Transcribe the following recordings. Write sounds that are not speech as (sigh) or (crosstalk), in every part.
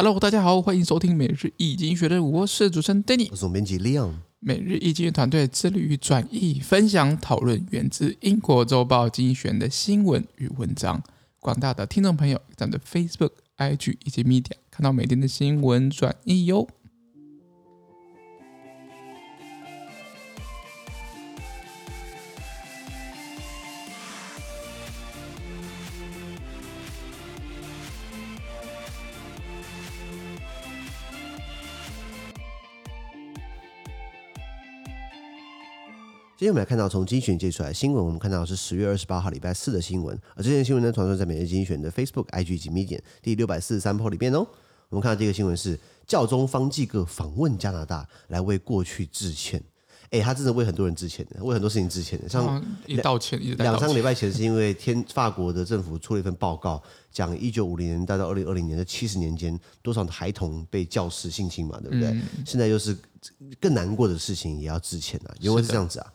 Hello，大家好，欢迎收听每日易经济学的，我是主持人 Danny，我是总编辑 Leon。每日易经济团队致力于转译、分享、讨论源自英国周报经济学的新闻与文章。广大的听众朋友，在我们的 Facebook、IG 以及 Media 看到每天的新闻转译哟。今天我们来看到从精选界出来新闻，我们看到是十月二十八号礼拜四的新闻，而这件新闻呢，传说在每日精选的 Facebook、IG 及 Medium 第六百四十三 po 里面哦。我们看到这个新闻是教宗方济各访问加拿大，来为过去致歉。哎，他真的为很多人致歉的，为很多事情致歉的。像一道歉，一两三个礼拜前是因为天法国的政府出了一份报告，讲一九五零年代到二零二零年的七十年间，多少的孩童被教师性侵嘛，对不对？嗯、现在又是更难过的事情，也要致歉啊，因为是这样子啊。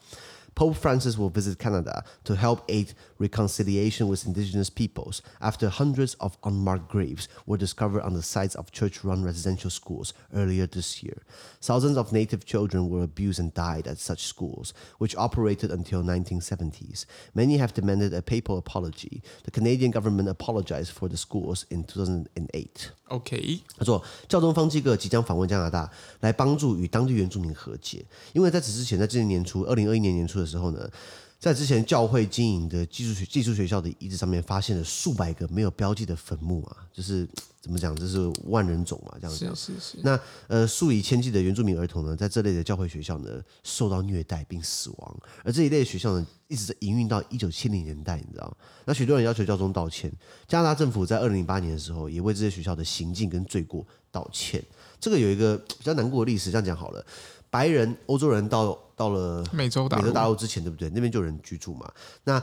Pope Francis will visit Canada to help aid reconciliation with indigenous peoples after hundreds of unmarked graves were discovered on the sites of church-run residential schools earlier this year. Thousands of native children were abused and died at such schools, which operated until 1970s. Many have demanded a papal apology. The Canadian government apologized for the schools in 2008. OK，他说，教东方济各即将访问加拿大，来帮助与当地原住民和解。因为在此之前，在今年年初，二零二一年年初的时候呢，在之前教会经营的技术学技术学校的遗址上面，发现了数百个没有标记的坟墓啊，就是。怎么讲？这是万人冢嘛，这样子。是是是。那呃，数以千计的原住民儿童呢，在这类的教会学校呢，受到虐待并死亡。而这一类的学校呢，一直在营运到一九七零年代，你知道？那许多人要求教宗道歉。加拿大政府在二零零八年的时候，也为这些学校的行径跟罪过道歉。这个有一个比较难过的历史，这样讲好了。白人欧洲人到到了美洲大陆，美洲大陆之前，对不对？那边就有人居住嘛。那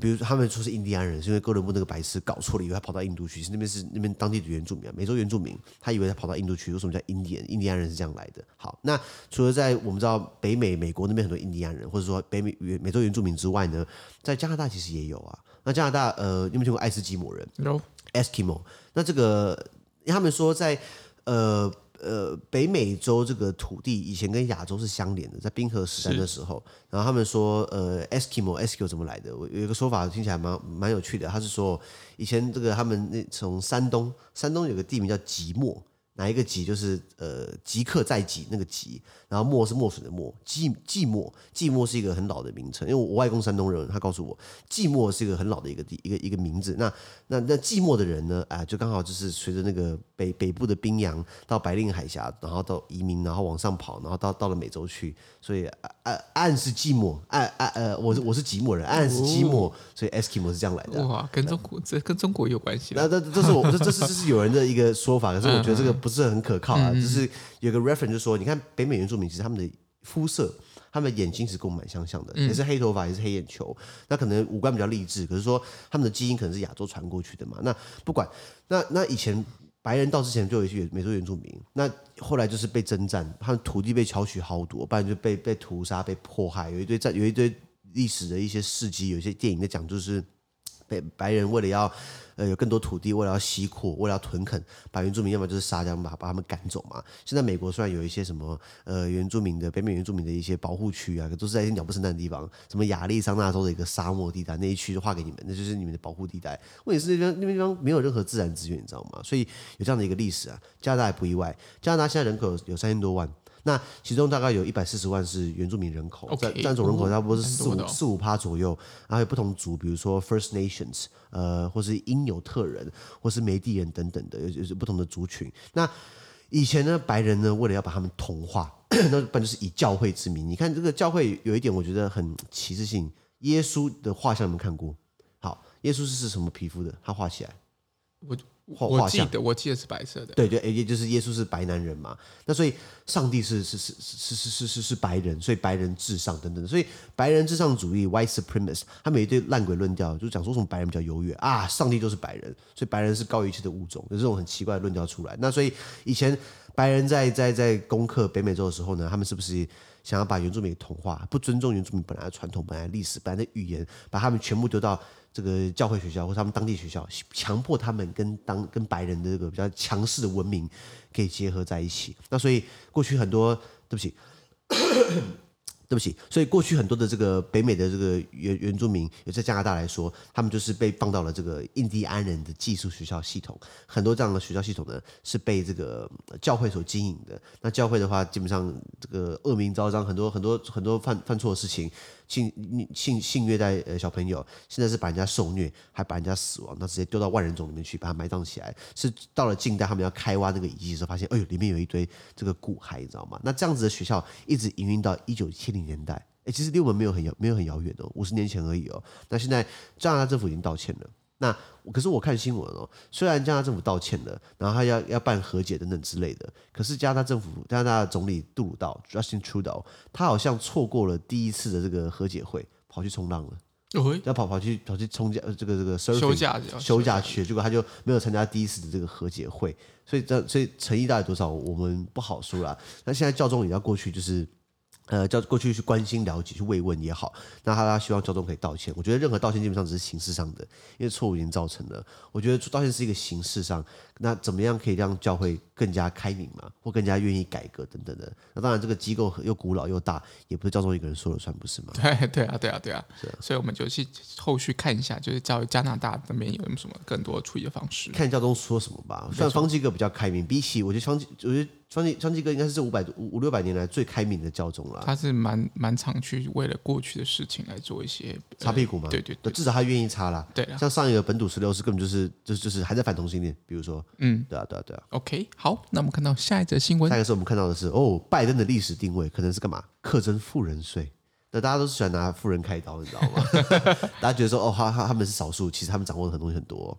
比如说他们说是印第安人，是因为哥伦布那个白痴搞错了，以为他跑到印度去，是那边是那边当地的原住民，美洲原住民，他以为他跑到印度去，为什么叫印第安？印第安人是这样来的。好，那除了在我们知道北美美国那边很多印第安人，或者说北美原美洲原住民之外呢，在加拿大其实也有啊。那加拿大呃，你有没有听过爱斯基摩人？No，Eskimo。那这个他们说在呃。呃，北美洲这个土地以前跟亚洲是相连的，在冰河时代的时候，然后他们说，呃，Eskimo，Eskimo 怎么来的？我有一个说法听起来蛮蛮有趣的，他是说以前这个他们那从山东，山东有个地名叫即墨。哪一个即就是呃即刻在即那个即，然后墨是墨水的墨，寂寂寞寂寞是一个很老的名称，因为我外公山东人，他告诉我寂寞是一个很老的一个地一个一个名字。那那那寂寞的人呢，啊，就刚好就是随着那个北北部的冰洋到白令海峡，然后到移民，然后往上跑，然后到到了美洲去，所以啊岸是寂寞，岸岸呃我是我是寂寞人，岸是寂寞，所以 Eskimo 是这样来的。哇，跟中国这跟中国有关系？那这这是我这这是这是有人的一个说法，可是我觉得这个。不是很可靠啊，就、嗯、是有个 reference 就说，你看北美原住民其实他们的肤色，他们的眼睛是跟我们蛮相像的，也是黑头发，也是黑眼球，那可能五官比较励志，可是说他们的基因可能是亚洲传过去的嘛。那不管，那那以前白人到之前就有一些美洲原住民，那后来就是被征战，他们土地被巧取豪夺，不然就被被屠杀、被迫害，有一堆战有一堆历史的一些事迹，有一些电影在讲，就是被白人为了要。呃，有更多土地，为了要西扩，为了要屯垦，把原住民要么就是杀掉，把把他们赶走嘛。现在美国虽然有一些什么呃原住民的北美原住民的一些保护区啊，都是在一些鸟不生蛋的地方，什么亚利桑那州的一个沙漠地带，那一区就划给你们，那就是你们的保护地带。问题是那边那边地方没有任何自然资源，你知道吗？所以有这样的一个历史啊。加拿大也不意外，加拿大现在人口有三千多万。那其中大概有一百四十万是原住民人口，占占总人口差不多是四五四五趴左右，然后有不同族，比如说 First Nations，呃，或是因纽特人，或是梅地人等等的，有有不同的族群。那以前呢，白人呢，为了要把他们同化，那本就是以教会之名？你看这个教会有一点，我觉得很歧视性。耶稣的画像有没有看过？好，耶稣是是什么皮肤的？他画起来，我。我记得，我记得是白色的。对对，也就是耶稣是白男人嘛。那所以上帝是是是是是是是是白人，所以白人至上等等。所以白人至上主义 （white supremacist） 他们有一堆烂鬼论调，就讲说什么白人比较优越啊，上帝就是白人，所以白人是高于一切的物种，有这种很奇怪的论调出来。那所以以前白人在在在攻克北美洲的时候呢，他们是不是想要把原住民同化，不尊重原住民本来的传统、本来的历史、本来的语言，把他们全部丢到这个教会学校或他们当地学校，强迫他们跟当跟白人的这个比较强势的文明给结合在一起。那所以过去很多，对不起。对不起，所以过去很多的这个北美的这个原原住民，也在加拿大来说，他们就是被放到了这个印第安人的寄宿学校系统。很多这样的学校系统呢，是被这个教会所经营的。那教会的话，基本上这个恶名昭彰，很多很多很多犯犯错的事情。性性性虐待呃小朋友，现在是把人家受虐，还把人家死亡，那直接丢到万人冢里面去，把它埋葬起来。是到了近代，他们要开挖那个遗迹的时候，发现，哎呦，里面有一堆这个骨骸，你知道吗？那这样子的学校一直营运到一九七零年代，哎，其实离我们没有很遥，没有很遥远哦，五十年前而已哦。那现在加拿大政府已经道歉了。那可是我看新闻哦，虽然加拿大政府道歉了，然后他要要办和解等等之类的，可是加拿大政府加拿大的总理杜鲁道 Justin Trudeau，他好像错过了第一次的这个和解会，跑去冲浪了，要、哦、跑跑去跑去冲假这个这个休假休假去，结果他就没有参加第一次的这个和解会，所以这所以诚意大概多少我们不好说啦。那现在教宗也要过去就是。呃，叫过去去关心、了解、去慰问也好，那他他希望教宗可以道歉。我觉得任何道歉基本上只是形式上的，因为错误已经造成了。我觉得道歉是一个形式上，那怎么样可以让教会更加开明嘛，或更加愿意改革等等的？那当然，这个机构又古老又大，也不是教宗一个人说了算，不是吗？对 (laughs) 对啊，对啊，对啊。是啊，所以我们就去后续看一下，就是教加拿大那边有什么更多处理的方式，看教宗说什么吧。算方济各比较开明，比起我觉得方济，我觉得。方济方济各应该是这五百五五六百年来最开明的教宗了。他是蛮蛮常去为了过去的事情来做一些擦屁股嘛？对对对，至少他愿意擦啦。对，像上一个本土十六世根本就是就是就是还在反同性恋，比如说，嗯，对啊对啊对啊。OK，好，那我们看到下一则新闻。下一个是我们看到的是哦，拜登的历史定位可能是干嘛？课征富人税。那大家都是喜欢拿富人开刀，你知道吗？(laughs) 大家觉得说哦，他他他们是少数，其实他们掌握的很多东西很多。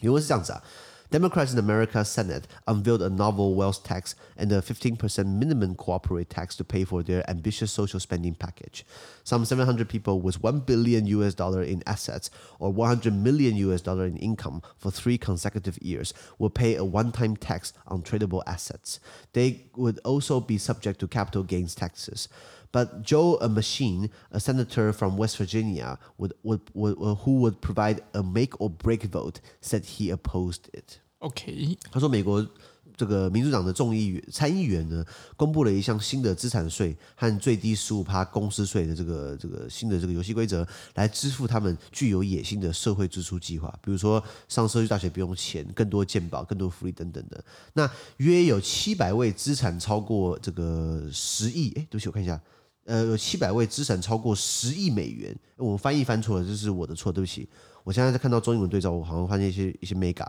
因为是这样子啊。Democrats in America's Senate unveiled a novel wealth tax and a 15% minimum corporate tax to pay for their ambitious social spending package. Some 700 people with 1 billion US dollar in assets or 100 million US dollar in income for three consecutive years will pay a one-time tax on tradable assets. They would also be subject to capital gains taxes. But Joe Manchin, a senator from West Virginia, would, would, would, who would provide a make or break vote, said he opposed it. OK，他说美国这个民主党的众议员参议员呢，公布了一项新的资产税和最低十五趴公司税的这个这个新的这个游戏规则，来支付他们具有野心的社会支出计划，比如说上社区大学不用钱，更多健保、更多福利等等的。那约有七百位资产超过这个十亿，哎，对不起，我看一下。呃，有七百位资产超过十亿美元，我翻译翻错了，这是我的错，对不起。我现在在看到中英文对照，我好像发现一些一些 mega，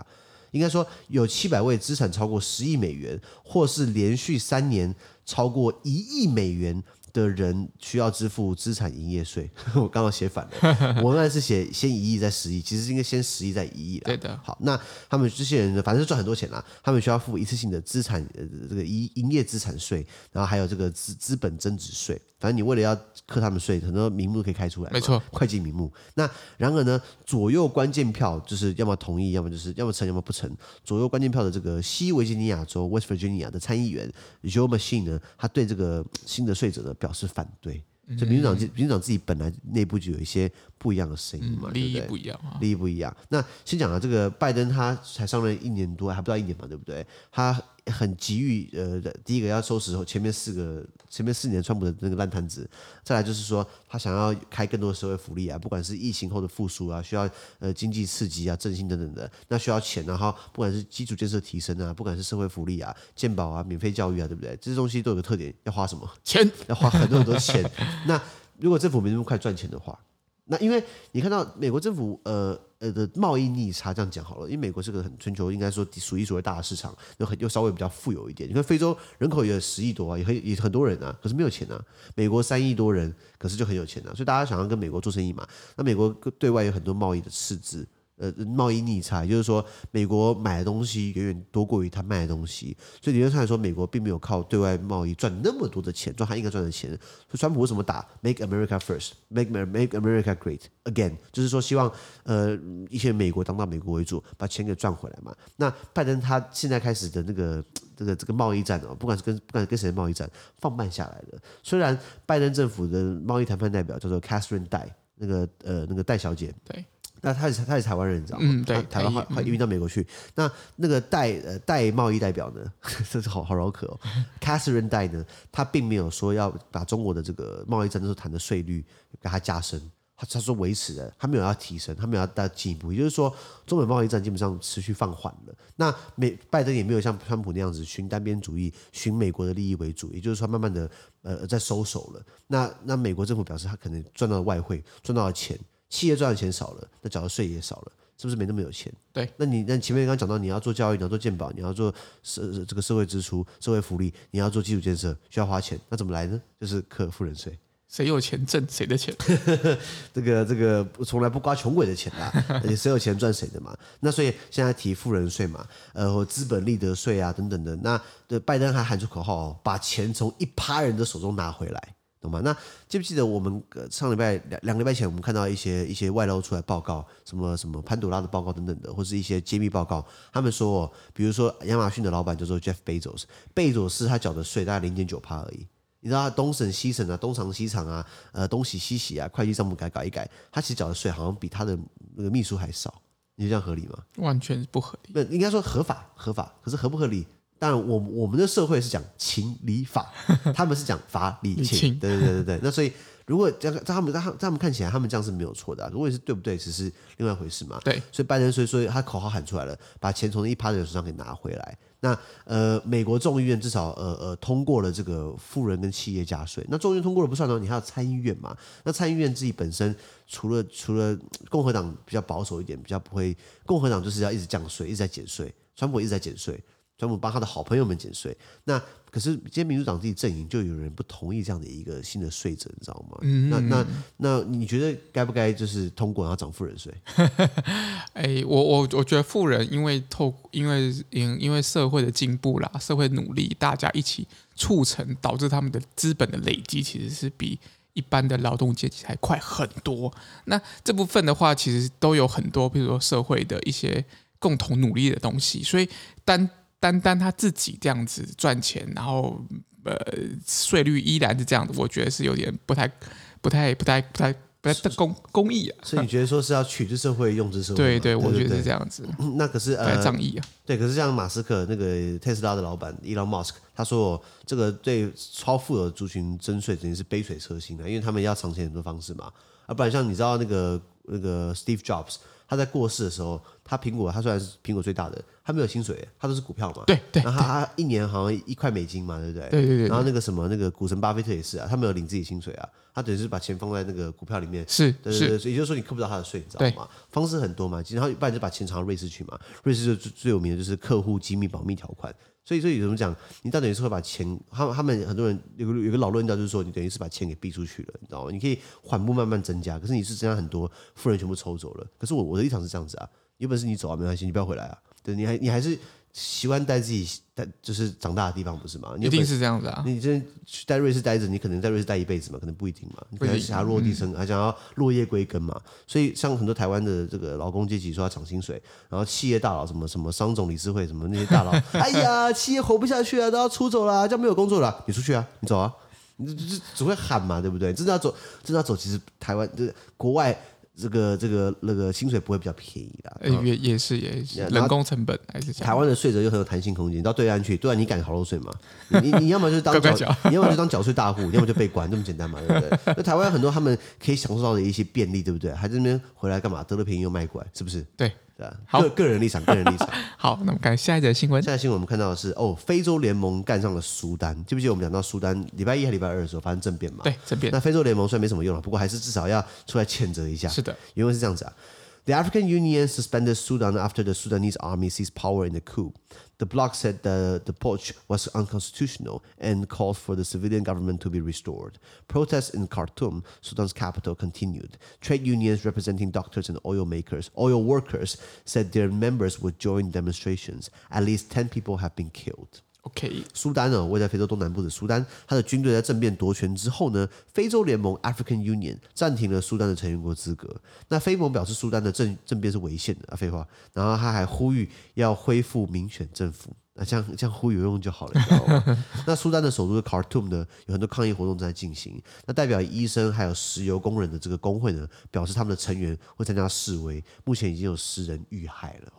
应该说有七百位资产超过十亿美元，或是连续三年超过一亿美元。的人需要支付资产营业税，(laughs) 我刚刚写反了，(laughs) 文案是写先一亿再十亿，其实应该先十亿再一亿啦。对的。好，那他们这些人呢，反正是赚很多钱啦，他们需要付一次性的资产呃这个营营业资产税，然后还有这个资资本增值税。反正你为了要课他们税，很多名目可以开出来，没错，会计名目。那然而呢，左右关键票就是要么同意，要么就是要么成，要么不成。左右关键票的这个西维吉尼亚州 （West Virginia） 的参议员 Joe Manchin 呢，他对这个新的税者呢。表示反对，所以民主党、民主党自己本来内部就有一些不一样的声音嘛，利益不一样啊，利益不一样。那先讲啊这个拜登，他才上任一年多，还不到一年嘛，对不对？他。很急于呃，第一个要收拾前面四个前面四年川普的那个烂摊子，再来就是说他想要开更多的社会福利啊，不管是疫情后的复苏啊，需要呃经济刺激啊、振兴等等的，那需要钱，然后不管是基础建设提升啊，不管是社会福利啊、健保啊、免费教育啊，对不对？这些东西都有个特点，要花什么钱？要花很多很多钱。(laughs) 那如果政府没那么快赚钱的话，那因为你看到美国政府呃。呃的贸易逆差这样讲好了，因为美国是个很全球应该说数一数二大的市场，又很又稍微比较富有一点。你看非洲人口也十亿多啊，也很也很多人啊，可是没有钱啊。美国三亿多人，可是就很有钱啊，所以大家想要跟美国做生意嘛。那美国对外有很多贸易的赤字。呃，贸易逆差，也就是说，美国买的东西远远多过于他卖的东西，所以理论上来说，美国并没有靠对外贸易赚那么多的钱，赚他应该赚的钱。所以川普为什么打 Make America First，Make Make America Great Again，就是说希望呃一些美国当到美国为主，把钱给赚回来嘛。那拜登他现在开始的那个这个这个贸易战哦，不管是跟不管是跟谁的贸易战，放慢下来了。虽然拜登政府的贸易谈判代表叫做 Catherine 戴，那个呃那个戴小姐，对，那他是他是台湾人，你知道吗？嗯，对，台湾快快移民到美国去。嗯、那那个戴呃戴贸易代表呢，(laughs) 这是好好绕口哦。Catherine 戴呢，他并没有说要把中国的这个贸易战那时候谈的税率给他加深。他他说维持的，他没有要提升，他没有要大进一步，也就是说，中美贸易战基本上持续放缓了。那美拜登也没有像川普那样子寻单边主义，寻美国的利益为主，也就是说，慢慢的呃在收手了。那那美国政府表示，他可能赚到了外汇，赚到了钱，企业赚的钱少了，那缴的税也少了，是不是没那么有钱？对。那你那前面刚刚讲到，你要做教育，你要做健保，你要做社这个社会支出、社会福利，你要做基础建设，需要花钱，那怎么来呢？就是课富人税。谁有钱挣谁的钱，(laughs) 这个这个从来不刮穷鬼的钱啊，(laughs) 而且谁有钱赚谁的嘛。那所以现在提富人税嘛，呃，或资本利得税啊等等的。那对拜登还喊出口号哦，把钱从一趴人的手中拿回来，懂吗？那记不记得我们上礼拜两两个礼拜前，我们看到一些一些外露出来报告，什么什么潘朵拉的报告等等的，或是一些揭秘报告，他们说，比如说亚马逊的老板叫做 Jeff Bezos，贝佐斯他缴的税大概零点九趴而已。你知道他东省西省啊，东藏西藏啊，呃，东洗西洗啊，会计账目改改一改，他其实缴的税好像比他的那个秘书还少，你觉得这样合理吗？完全不合理。那应该说合法，合法，可是合不合理？当然，我我们的社会是讲情理法，(laughs) 他们是讲法理情。对对对对对。那所以，如果这样，在他们在他他们看起来，他们这样是没有错的啊。如果是对不对，只是另外一回事嘛。对。所以拜登所以说他口号喊出来了，把钱从一趴的人手上给拿回来。那呃，美国众议院至少呃呃通过了这个富人跟企业加税。那众议院通过了不算呢，你还有参议院嘛？那参议院自己本身除了除了共和党比较保守一点，比较不会，共和党就是要一直降税，一直在减税，川普一直在减税。专门帮他的好朋友们减税，那可是今天民主党自己阵营就有人不同意这样的一个新的税则，你知道吗？嗯，那那那你觉得该不该就是通过然后涨富人税？(laughs) 哎，我我我觉得富人因为透因为因因为社会的进步啦，社会努力，大家一起促成，导致他们的资本的累积其实是比一般的劳动阶级还快很多。那这部分的话，其实都有很多，比如说社会的一些共同努力的东西，所以单。单单他自己这样子赚钱，然后呃税率依然是这样子，我觉得是有点不太、不太、不太、不太、不太公公益啊。所以你觉得说是要取之社会，用之社会？对对，我觉得是这样子。那可是呃，仗义啊。对，可是像马斯克那个特斯拉的老板 Elon Musk，他说这个对超富有的族群征税，等于是杯水车薪啊，因为他们要藏钱很多方式嘛。啊，不然像你知道那个那个 Steve Jobs。他在过世的时候，他苹果，他虽然是苹果最大的，他没有薪水，他都是股票嘛。对对。然后他一年好像一块美金嘛，对不对？对对对。然后那个什么，那个股神巴菲特也是啊，他没有领自己薪水啊，他等于是把钱放在那个股票里面。是。对对对。所以也就是说，你扣不到他的税，你知道吗？方式很多嘛，然后一般就把钱藏到瑞士去嘛。瑞士最最有名的就是客户机密保密条款。所以，所以怎么讲？你大等于是会把钱？他们他们很多人有个有个老论调，就是说你等于是把钱给逼出去了，你知道吗？你可以缓步慢慢增加，可是你是增加很多，富人全部抽走了。可是我我的立场是这样子啊，有本事你走啊，没关系，你不要回来啊。对，你还你还是。习惯待自己待就是长大的地方，不是吗？你一定是这样子啊！你真去在瑞士待着，你可能在瑞士待一辈子嘛？可能不一定嘛。你可能想要落地生，嗯、还想要落叶归根嘛？所以像很多台湾的这个劳工阶级说要涨薪水，然后企业大佬什么什么商总理事会什么那些大佬，(laughs) 哎呀，企业活不下去啊，都要出走了，这样没有工作了，你出去啊，你走啊，你只会喊嘛，对不对？真的要走，真的要走，其实台湾就是国外。这个这个那个薪水不会比较便宜啦，也也是也是人工成本还是台湾的税则又很有弹性空间，到对岸去，对岸你敢逃漏税吗？你你要么就是当 (laughs) 缴，你要么就当缴税大户，要么就被关，这么简单嘛，对不对？(laughs) 那台湾很多他们可以享受到的一些便利，对不对？还在那边回来干嘛？得了便宜又卖乖，是不是？对。对啊，好，个个人立场，个人立场。(laughs) 好，那么看下一则新闻。下一则新闻我们看到的是，哦，非洲联盟干上了苏丹。记不记得我们讲到苏丹礼拜一还礼拜二的时候发生政变嘛？对，政变。那非洲联盟虽然没什么用了，不过还是至少要出来谴责一下。是的，因为是这样子啊。The African Union suspended Sudan after the Sudanese army seized power in the coup. The bloc said the, the putsch was unconstitutional and called for the civilian government to be restored. Protests in Khartoum, Sudan's capital, continued. Trade unions representing doctors and oil makers, oil workers, said their members would join demonstrations. At least 10 people have been killed. OK，苏丹呢，位在非洲东南部的苏丹，他的军队在政变夺权之后呢，非洲联盟 African Union 暂停了苏丹的成员国资格。那非盟表示苏丹的政政变是违宪的啊，废话。然后他还呼吁要恢复民选政府。那这样这样呼有用就好了，你知道吗？(laughs) 那苏丹的首都的 Khartoum 呢，有很多抗议活动正在进行。那代表医生还有石油工人的这个工会呢，表示他们的成员会参加示威。目前已经有十人遇害了。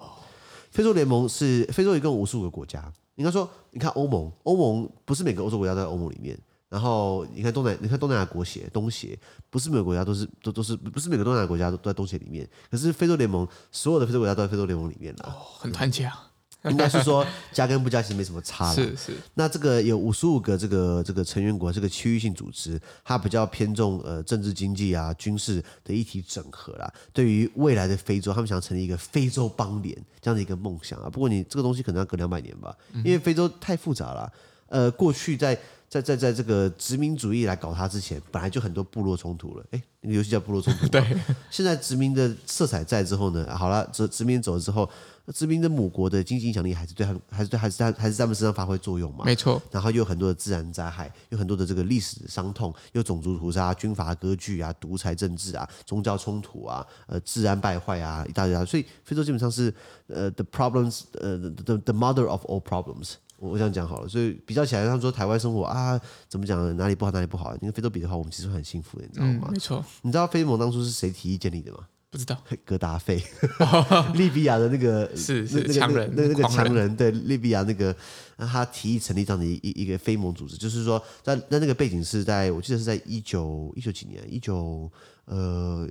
非洲联盟是非洲一共五十五个国家。应该说，你看欧盟，欧盟不是每个欧洲国家都在欧盟里面。然后你看东南，你看东南亚国协，东协不是每个国家都是都都是不是每个东南亚国家都在东协里面。可是非洲联盟所有的非洲国家都在非洲联盟里面了，哦，很团结啊。(laughs) 应该是说加跟不加其实没什么差了。是是。那这个有五十五个这个这个成员国，这个区域性组织，它比较偏重呃政治经济啊军事的一体整合啦。对于未来的非洲，他们想成立一个非洲邦联这样的一个梦想啊。不过你这个东西可能要隔两百年吧，因为非洲太复杂了。呃，过去在在在在这个殖民主义来搞它之前，本来就很多部落冲突了。哎，那个游戏叫部落冲突。(laughs) 对。(laughs) 现在殖民的色彩在之后呢，好了，殖殖民走了之后。殖民的母国的经济影响力还是对他们，还是对，还是在，还是在他们身上发挥作用嘛？没错。然后又有很多的自然灾害，有很多的这个历史伤痛，有种族屠杀、军阀割据啊、独裁政治啊、宗教冲突啊、呃，治安败坏啊，一大堆啊。所以非洲基本上是呃，the problems，呃，the the mother of all problems。我我这样讲好了。所以比较起来，他们说台湾生活啊，怎么讲？哪里不好，哪里不好？因为非洲比的话，我们其实很幸福的，你知道吗？嗯、没错。你知道非盟当初是谁提议建立的吗？不知道，(laughs) 格达费，(laughs) 利比亚的那个 (laughs) 是是强人，那那个强人，人对利比亚那个，他提议成立这样的一一一个非盟组织，就是说，在那那个背景是在我记得是在一九一九几年，一九呃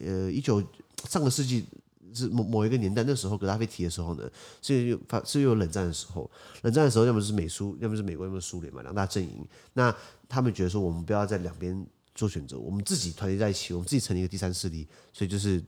呃一九上个世纪是某某一个年代，那时候格达菲提的时候呢，是有发是有冷战的时候，冷战的时候要么是美苏，要么是美国，要么苏联嘛，两大阵营，那他们觉得说我们不要在两边。做选择，我们自己团结在一起，我们自己成立一个第三势力，所以就是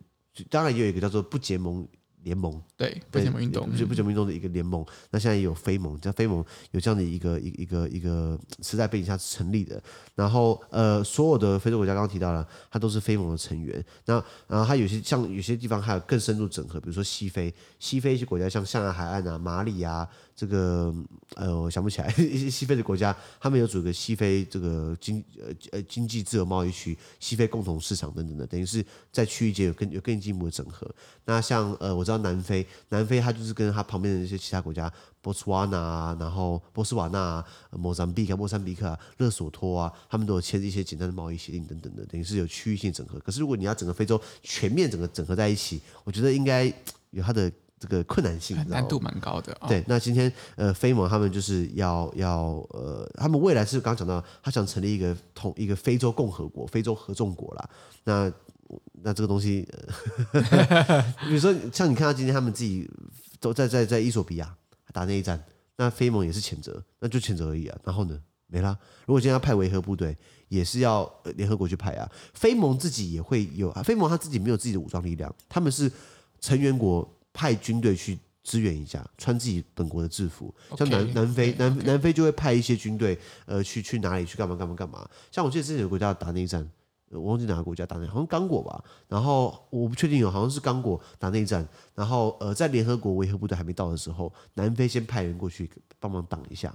当然也有一个叫做不结盟联盟，对不结盟运动，就不结盟运动的一个联盟。嗯、那现在也有非盟，叫非盟有这样的一个一个一个一个时代背景下成立的。然后呃，所有的非洲国家刚刚提到了，它都是非盟的成员。那然后它有些像有些地方还有更深入整合，比如说西非，西非一些国家像象牙海岸啊、马里啊。这个呃，我想不起来 (laughs) 一些西非的国家，他们有组个西非这个经呃呃经济自由贸易区、西非共同市场等等的，等于是在区域间有更有更进一步的整合。那像呃，我知道南非，南非它就是跟它旁边的一些其他国家，波斯瓦纳啊，然后波斯瓦纳啊、莫桑比克、莫桑比克啊、勒索托啊，他们都有签一些简单的贸易协定等等的，等于是有区域性整合。可是如果你要整个非洲全面整个整合在一起，我觉得应该有它的。这个困难性难度蛮高的。哦、对，那今天呃，非盟他们就是要要呃，他们未来是刚刚讲到，他想成立一个统一个非洲共和国、非洲合众国啦。那那这个东西，呃、(laughs) 比如说像你看到今天他们自己都在在在伊索比亚打内战，那非盟也是谴责，那就谴责而已啊。然后呢，没啦。如果今天要派维和部队，也是要联合国去派啊。非盟自己也会有啊，非盟他自己没有自己的武装力量，他们是成员国。派军队去支援一下，穿自己本国的制服，像南南非南.南非就会派一些军队，呃，去去哪里去干嘛干嘛干嘛。像我记得之前有个国家打内战，我忘记哪个国家打内，好像刚果吧。然后我不确定有，好像是刚果打内战。然后呃，在联合国维和部队还没到的时候，南非先派人过去帮忙挡一下。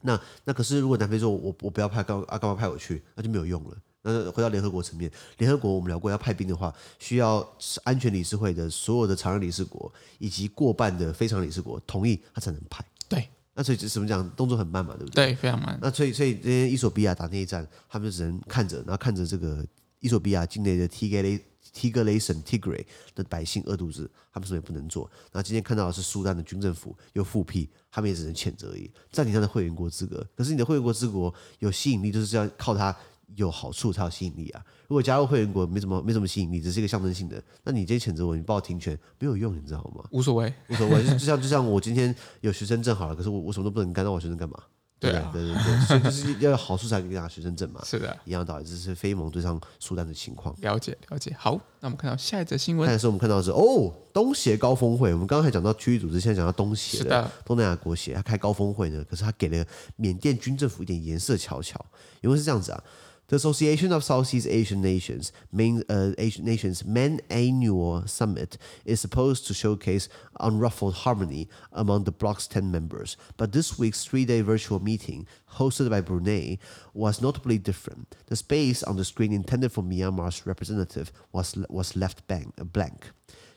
那那可是如果南非说我我不要派，干啊干嘛派我去，那就没有用了。那回到联合国层面，联合国我们聊过，要派兵的话，需要安全理事会的所有的常任理事国以及过半的非常理事国同意，他才能派。对，那所以怎么讲，动作很慢嘛，对不对？对，非常慢。那所以所以这些伊索比亚打内战，他们就只能看着，然后看着这个伊索比亚境内的提格雷提格雷省 Tigray 的百姓饿肚子，他们什么也不能做。那今天看到的是苏丹的军政府又复辟，他们也只能谴责而已，暂停他的会员国资格。可是你的会员国资格有吸引力，就是要靠他。有好处才有吸引力啊！如果加入会员国没什么没什么吸引力，只是一个象征性的，那你今天谴责我，你报停权没有用，你知道吗？无所谓，无所谓。就像就像我今天有学生证好了，可是我我什么都不能干，那我学生干嘛？对啊，对对对，所以就是要有好处才可以拿学生证嘛。是的，一样的道理，这是非盟对上苏丹的情况。了解了解。好，那我们看到下一则新闻。但是我们看到的是哦，东协高峰会。我们刚刚还讲到区域组织，现在讲到东协的，的东南亚国协，他开高峰会呢，可是他给了缅甸军政府一点颜色瞧瞧，因为是这样子啊。The Association of Southeast Asian Nations, main, uh, Asian Nations main annual summit is supposed to showcase unruffled harmony among the bloc's 10 members. But this week's three-day virtual meeting, hosted by Brunei, was notably different. The space on the screen intended for Myanmar's representative was, was left blank.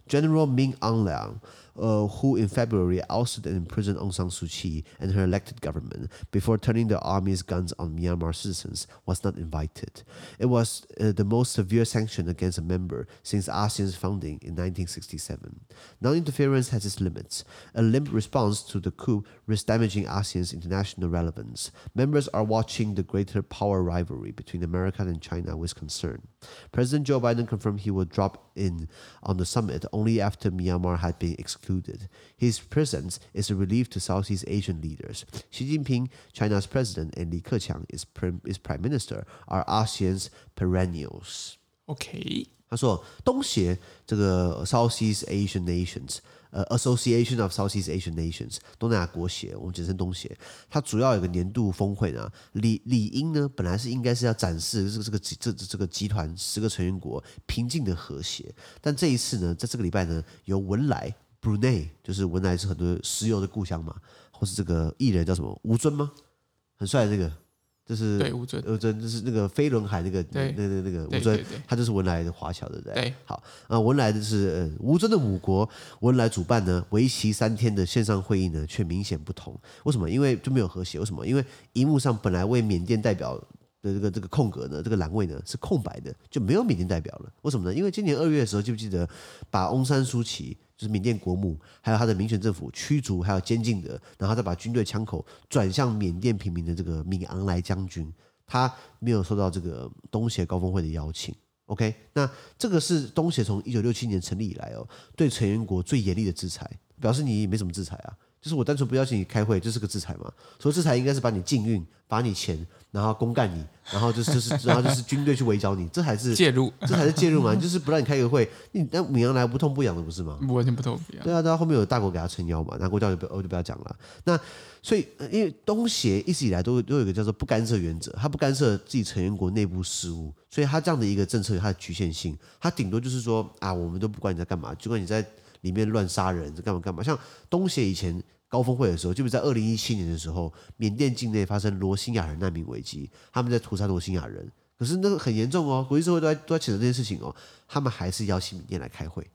General Min Aung Hlaing uh, who in February ousted and imprisoned Aung San Suu Kyi and her elected government before turning the army's guns on Myanmar citizens, was not invited. It was uh, the most severe sanction against a member since ASEAN's founding in 1967. Non interference has its limits. A limp response to the coup risks damaging ASEAN's international relevance. Members are watching the greater power rivalry between America and China with concern. President Joe Biden confirmed he would drop in on the summit only after Myanmar had been excluded. His presence is a relief to Southeast Asian leaders. Xi Jinping, China's president, and Li Keqiang is, is prime minister, are ASEAN's perennials. OK，他说东协这个 Southeast Asian nations。呃，Association of Southeast Asian Nations，东南亚国协，我们简称东协。它主要有个年度峰会呢，理理应呢，本来是应该是要展示这个这个这这个集团十个成员国平静的和谐。但这一次呢，在这个礼拜呢，由文莱 Brunei，就是文莱是很多石油的故乡嘛，或是这个艺人叫什么吴尊吗？很帅的这个。就是对吴尊，吴尊就是那个飞轮海那个那那那个吴尊，他就是文莱的华侨，对不对？对。好，啊，文莱的是吴尊的母国文莱主办呢，为期三天的线上会议呢，却明显不同。为什么？因为就没有和谐。为什么？因为荧幕上本来为缅甸代表的这个这个空格呢，这个栏位呢是空白的，就没有缅甸代表了。为什么呢？因为今年二月的时候，记不记得把翁山苏琪？就是缅甸国母，还有他的民选政府驱逐，还有监禁的，然后再把军队枪口转向缅甸平民的这个敏昂莱将军，他没有受到这个东协高峰会的邀请。OK，那这个是东协从一九六七年成立以来哦，对成员国最严厉的制裁，表示你没什么制裁啊，就是我单纯不邀请你开会，这是个制裁嘛？所以制裁应该是把你禁运，罚你钱。然后公干你，然后就是就是，然后就是军队去围剿你，这才是介入，这才是介入嘛，就是不让你开个会，你那米阳来不痛不痒的不是吗？完全不痛不痒。对啊，到后面有大国给他撑腰嘛，那国教就不我就不要讲了。那所以因为东协一直以来都都有一个叫做不干涉原则，他不干涉自己成员国内部事务，所以他这样的一个政策有它的局限性，他顶多就是说啊，我们都不管你在干嘛，就管你在里面乱杀人，这干嘛干嘛。像东协以前。高峰会的时候，就是在二零一七年的时候，缅甸境内发生罗兴亚人难民危机，他们在屠杀罗兴亚人，可是那个很严重哦，国际社会都在都在谴责这件事情哦，他们还是邀请缅甸来开会，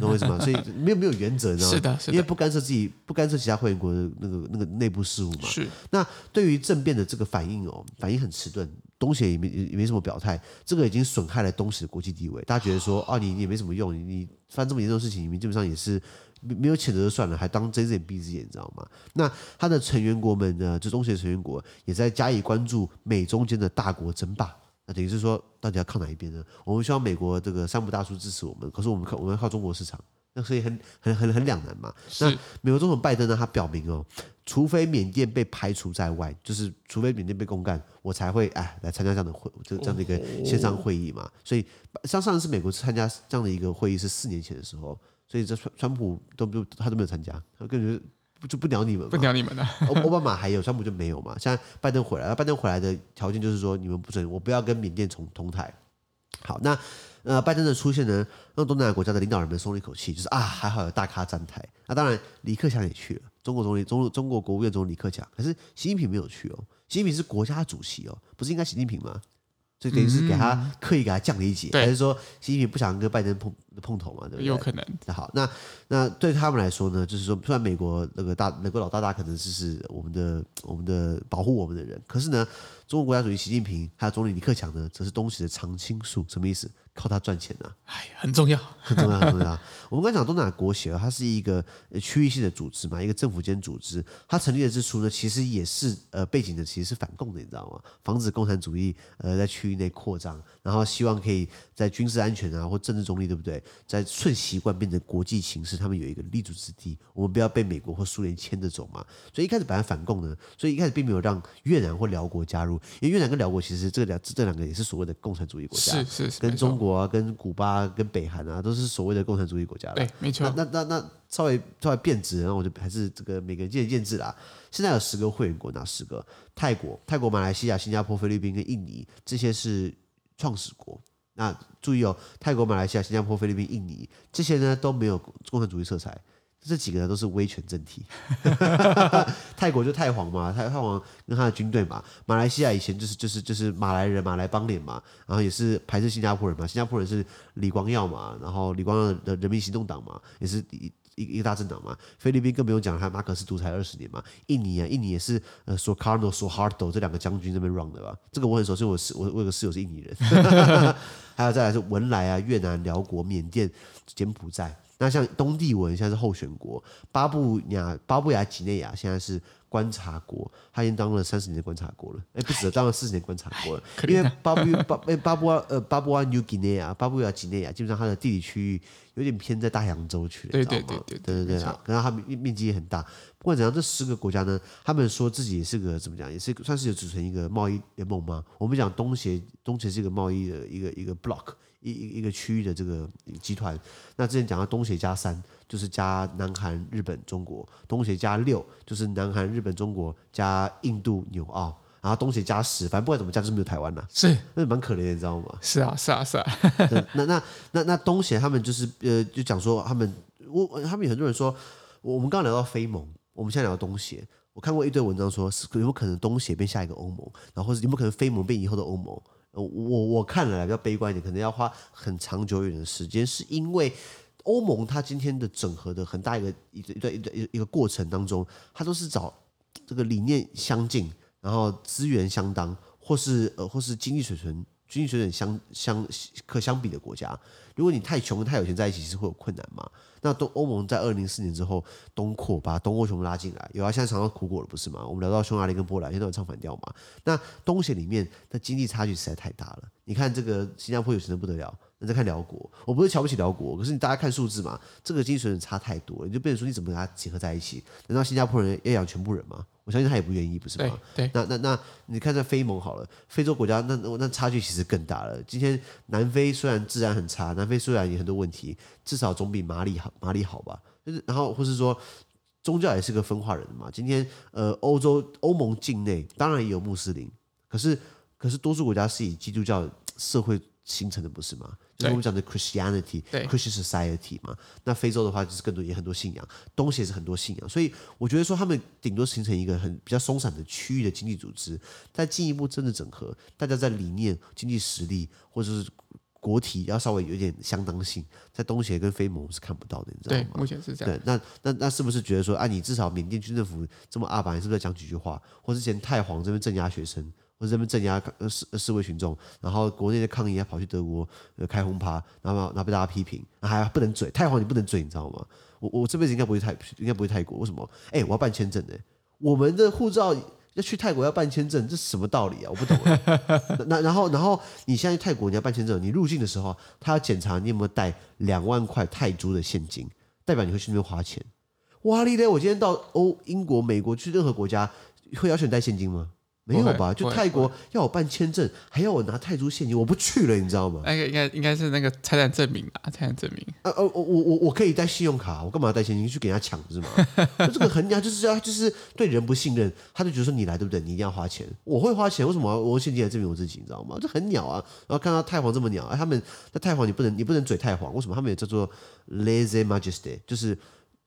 懂我意思吗？所以没有没有原则，你知道吗？是的，是的，因为不干涉自己，不干涉其他会员国的那个那个内部事务嘛。是。那对于政变的这个反应哦，反应很迟钝，东协也没也没什么表态，这个已经损害了东协的国际地位，大家觉得说，哦，你你也没什么用，你你犯这么严重的事情，你们基本上也是。没有谴责就算了，还当睁一只眼闭一只眼，你知道吗？那他的成员国们呢？就东协成员国也在加以关注美中间的大国争霸。那等于是说，到底要靠哪一边呢？我们希望美国这个三不大叔支持我们，可是我们靠我们要靠中国市场，那所以很很很很两难嘛。那美国总统拜登呢？他表明哦，除非缅甸被排除在外，就是除非缅甸被公干，我才会哎来参加这样的会，这这样的一个线上会议嘛。所以像上一次美国参加这样的一个会议是四年前的时候。所以这川川普都不他都没有参加，他根本就就不鸟你们，不鸟你们的。奥奥巴马还有，川普就没有嘛。现在拜登回来了，拜登回来的条件就是说，你们不准我不要跟缅甸同同台。好，那呃，拜登的出现呢，让东南亚国家的领导人们松了一口气，就是啊，还好有大咖站台。那当然，李克强也去了，中国总理中中国国务院总理李克强，可是习近平没有去哦。习近平是国家主席哦，不是应该习近平吗？所以等于是给他刻意给他降了一级，还是说习近平不想跟拜登碰碰头嘛？对不对？有可能。那好，那那对他们来说呢，就是说，虽然美国那个大美国老大大可能就是我们的我们的保护我们的人，可是呢，中国国家主席习近平还有总理李克强呢，则是东西的常青树，什么意思？靠它赚钱呢、啊？哎，很重要，很重要，很重要。(laughs) 我们刚讲东南亚国协，它是一个区域性的组织嘛，一个政府间组织。它成立的之初呢，其实也是呃背景的，其实是反共的，你知道吗？防止共产主义呃在区域内扩张，然后希望可以在军事安全啊或政治中立，对不对？在顺习惯变成国际形势，他们有一个立足之地。我们不要被美国或苏联牵着走嘛。所以一开始本来反共呢，所以一开始并没有让越南或辽国加入，因为越南跟辽国其实这两这两个也是所谓的共产主义国家，是是，是跟中国啊跟古巴、跟北韩啊，都是所谓的共产主义国家。对，没错。那那那，那稍微稍微变质，然后我就还是这个每个人见仁见智啦。现在有十个会员国，哪十个？泰国、泰国、马来西亚、新加坡、菲律宾跟印尼，这些是创始国。那注意哦，泰国、马来西亚、新加坡、菲律宾、印尼这些呢都没有共产主义色彩。这几个都是威权政体，(laughs) 泰国就泰皇嘛，泰泰皇跟他的军队嘛。马来西亚以前就是就是就是马来人，马来邦联嘛，然后也是排斥新加坡人嘛。新加坡人是李光耀嘛，然后李光耀的人民行动党嘛，也是一个一个大政党嘛。菲律宾更不用讲，他马可斯独裁二十年嘛。印尼啊，印尼也是呃索卡诺索哈多、这两个将军这边 run 的吧。这个我很熟悉，我是我我有个室友是印尼人。(laughs) 还有再来是文莱啊，越南、寮国、缅甸、柬埔寨。那像东帝汶现在是候选国，巴布亚巴布亚几内亚现在是观察国，他已经当了三十年的观察国了，哎，不止当了四十年观察国了，因为巴布巴巴布亚呃巴布亚 New Guinea 巴布亚几内亚基本上它的地理区域有点偏在大洋洲去了，对对对对对对对，然后它面面积也很大。不管怎样，这十个国家呢，他们说自己也是个怎么讲，也是算是有组成一个贸易联盟吗？我们讲东协，东协是一个贸易的一个一个 block。一一一个区域的这个集团，那之前讲到东协加三，就是加南韩、日本、中国；东协加六，就是南韩、日本、中国加印度、纽澳；然后东协加十，反正不管怎么加，就是没有台湾了。是，那蛮可怜的，你知道吗？是啊，是啊，是啊。那那那那东协他们就是呃，就讲说他们，我他们有很多人说，我们刚刚聊到非盟，我们现在聊到东协，我看过一堆文章说，是有没有可能东协变下一个欧盟，然后或者有没有可能非盟变以后的欧盟？我我看了比较悲观一点，可能要花很长久远的时间，是因为欧盟它今天的整合的很大一个一一段一段一个过程当中，它都是找这个理念相近，然后资源相当，或是呃或是经济水平经济水准相相可相比的国家。如果你太穷太有钱在一起，是会有困难嘛？那东欧盟在二零四年之后东扩，把东欧熊拉进来，有啊，现在尝到苦果了，不是吗？我们聊到匈牙利跟波兰，现在都唱反调嘛。那东协里面的经济差距实在太大了。你看这个新加坡有钱的不得了，那再看辽国，我不是瞧不起辽国，可是你大家看数字嘛，这个经济水准差太多了，你就变成说你怎么跟它结合在一起？难道新加坡人要养全部人吗？我相信他也不愿意，不是吗？对，对那那那你看在非盟好了，非洲国家那那差距其实更大了。今天南非虽然治安很差，南非虽然有很多问题，至少总比马里好，马里好吧？就是然后或是说宗教也是个分化人嘛。今天呃，欧洲欧盟境内当然也有穆斯林，可是可是多数国家是以基督教社会形成的，不是吗？就是我们讲的 Christianity，对 Christian Society 嘛。那非洲的话就是更多也很多信仰，东协是很多信仰，所以我觉得说他们顶多形成一个很比较松散的区域的经济组织，再进一步政治整合，大家在理念、经济实力或者是国体要稍微有点相当性，在东协跟非盟是看不到的，你知道吗？对，目前是这样。对，那那那是不是觉得说，啊，你至少缅甸军政府这么阿爸，你是不是要讲几句话？或之前太皇这边镇压学生？或者这边镇压示示威群众，然后国内的抗议还跑去德国开轰趴，然后然后被大家批评，还不能嘴太皇，你不能嘴，你知道吗？我我这辈子应该不会泰，应该不会泰国，为什么？哎，我要办签证的，我们的护照要去泰国要办签证，这是什么道理啊？我不懂。那然后然后你现在去泰国你要办签证，你入境的时候他要检查你有没有带两万块泰铢的现金，代表你会去那边花钱。哇哩嘞！我今天到欧英国、美国去任何国家，会要求你带现金吗？没有吧？就泰国要我办签证，还要我拿泰铢现金，我不去了，你知道吗？那个应该应该是那个财产证明啊，财产证明。呃呃，我我我可以带信用卡，我干嘛要带现金去给人家抢是吗？就 (laughs) 这个很鸟，就是要就是对人不信任，他就觉得说你来对不对？你一定要花钱，我会花钱，为什么我用现金来证明我自己？你知道吗？这很鸟啊！然后看到太皇这么鸟，哎，他们在太皇你不能你不能嘴太皇，为什么？他们也叫做 lazy majesty，就是。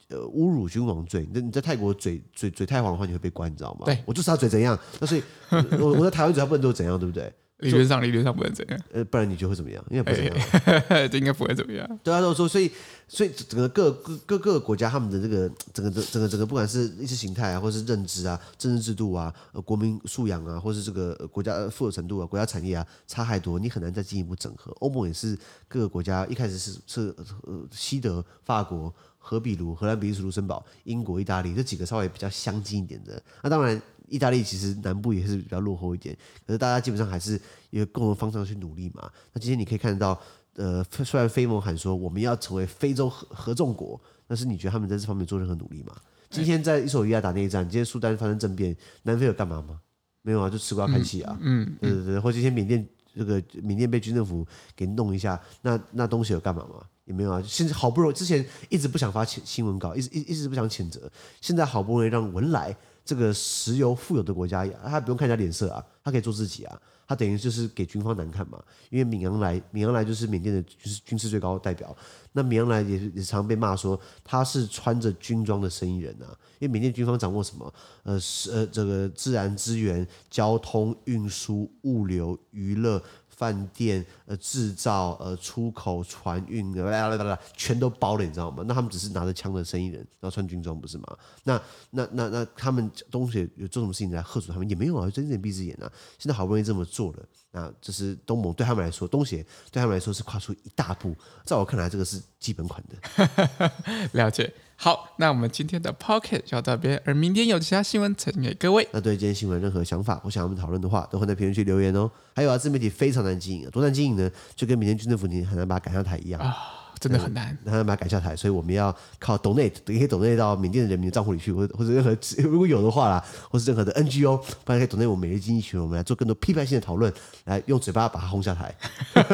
呃，侮辱君王罪，那你在泰国嘴嘴嘴太黄的话，你会被关，你知道吗？对，我就是要嘴怎样，那所以 (laughs) 我我在台湾嘴他不能都怎样，对不对？理论上理论上不能怎样，呃，不然你觉得会怎么样？应该不怎么样，(laughs) 这应该不会怎么样。对啊，都说所以所以整个各各各各个国家他们的这个整个整整个整个不管是意识形态啊，或是认知啊、政治制度啊、呃国民素养啊，或是这个国家富有程度啊、国家产业啊，差太多，你很难再进一步整合。欧盟也是各个国家一开始是是呃西德、法国。荷比卢、荷兰、比利时、卢森堡、英国、意大利这几个稍微比较相近一点的，那当然，意大利其实南部也是比较落后一点，可是大家基本上还是一个共同方向去努力嘛。那今天你可以看得到，呃，虽然非盟喊说我们要成为非洲合合众国，但是你觉得他们在这方面做任何努力吗？今天在伊索比亚打内战，今天苏丹发生政变，南非有干嘛吗？没有啊，就吃瓜看戏啊。嗯，嗯对对对，或今天缅甸这个缅甸被军政府给弄一下，那那东西有干嘛吗？也没有啊，现在好不容易，之前一直不想发新新闻稿，一直一一直不想谴责，现在好不容易让文莱这个石油富有的国家，他不用看人家脸色啊，他可以做自己啊，他等于就是给军方难看嘛，因为敏昂莱，敏昂莱就是缅甸的就是军事最高代表，那敏昂莱也也常被骂说他是穿着军装的生意人啊，因为缅甸军方掌握什么？呃，是呃这个自然资源、交通运输、物流、娱乐。饭店、呃制造、呃出口、船运，啦啦啦啦，全都包了，你知道吗？那他们只是拿着枪的生意人，然后穿军装，不是吗？那那那那他们东协有做什么事情来吓阻他们？也没有啊，睁一只眼闭一只眼啊。现在好不容易这么做了，那这是东盟对他们来说，东协对他们来说是跨出一大步。在我看来，这个是基本款的。(laughs) 了解。好，那我们今天的 Podcast 就到这边，而明天有其他新闻呈给各位。那对今天新闻任何想法或想我们讨论的话，都会在评论区留言哦。还有啊，自媒体非常难经营，多难经营呢？就跟明天军政府你很难把它赶下台一样啊。真的很难，很难把它赶下台，所以我们要靠 donate，也可以 donate 到缅甸的人民的账户里去，或者或者任何如果有的话啦，或是任何的 NGO，不然可以 donate 我们每日经济学，我们来做更多批判性的讨论，来用嘴巴把它轰下台。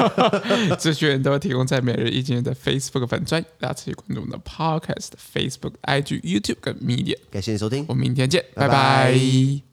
(laughs) 资讯都提供在每日一经的 Facebook 粉专，大家持续关注我们的 Podcast、Facebook、IG、YouTube 跟 Media。感谢你收听，我们明天见，拜拜。拜拜。